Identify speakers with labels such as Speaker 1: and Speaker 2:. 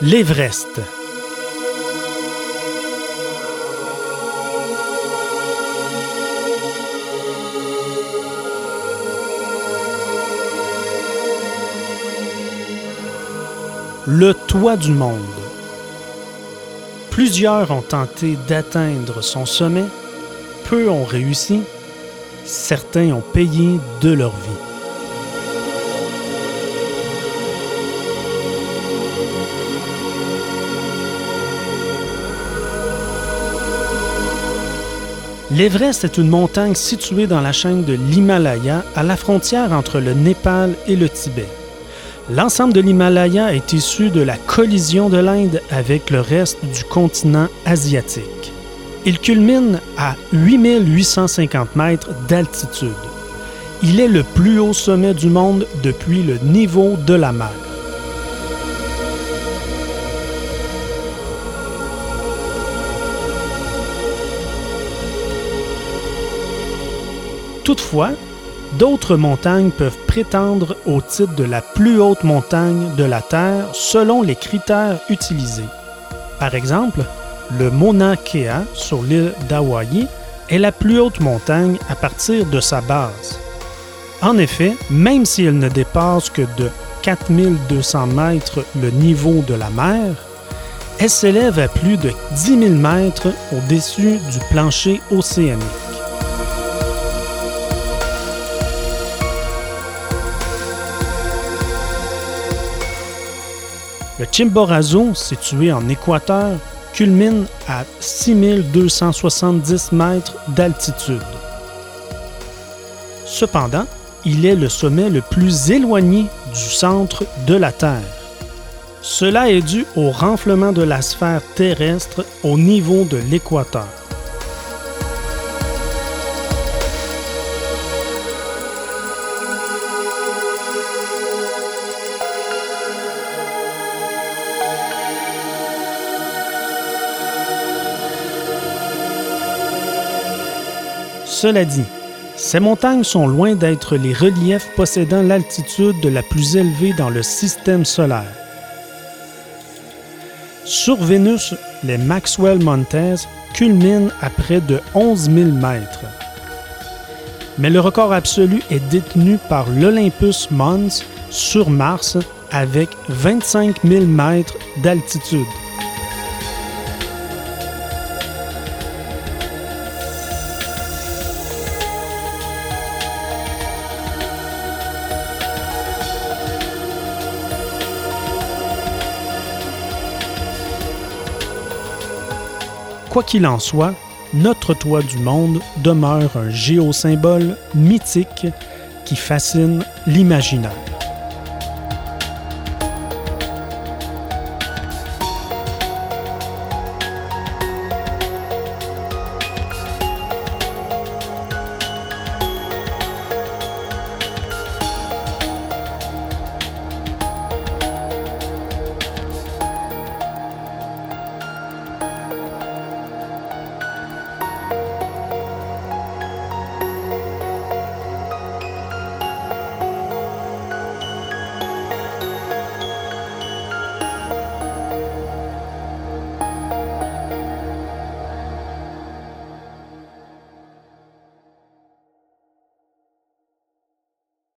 Speaker 1: L'Everest. Le toit du monde. Plusieurs ont tenté d'atteindre son sommet, peu ont réussi, certains ont payé de leur vie. L'Everest est une montagne située dans la chaîne de l'Himalaya, à la frontière entre le Népal et le Tibet. L'ensemble de l'Himalaya est issu de la collision de l'Inde avec le reste du continent asiatique. Il culmine à 8850 mètres d'altitude. Il est le plus haut sommet du monde depuis le niveau de la mer. Toutefois, d'autres montagnes peuvent prétendre au titre de la plus haute montagne de la Terre selon les critères utilisés. Par exemple, le Mauna Kea sur l'île d'Hawaï est la plus haute montagne à partir de sa base. En effet, même si elle ne dépasse que de 4200 mètres le niveau de la mer, elle s'élève à plus de 10 000 mètres au-dessus du plancher océanique. Le Chimborazo, situé en Équateur, culmine à 6270 mètres d'altitude. Cependant, il est le sommet le plus éloigné du centre de la Terre. Cela est dû au renflement de la sphère terrestre au niveau de l'équateur. Cela dit, ces montagnes sont loin d'être les reliefs possédant l'altitude la plus élevée dans le système solaire. Sur Vénus, les Maxwell Mountains culminent à près de 11 000 mètres. Mais le record absolu est détenu par l'Olympus Mons sur Mars avec 25 000 mètres d'altitude. Quoi qu'il en soit, notre toit du monde demeure un géosymbole mythique qui fascine l'imaginaire.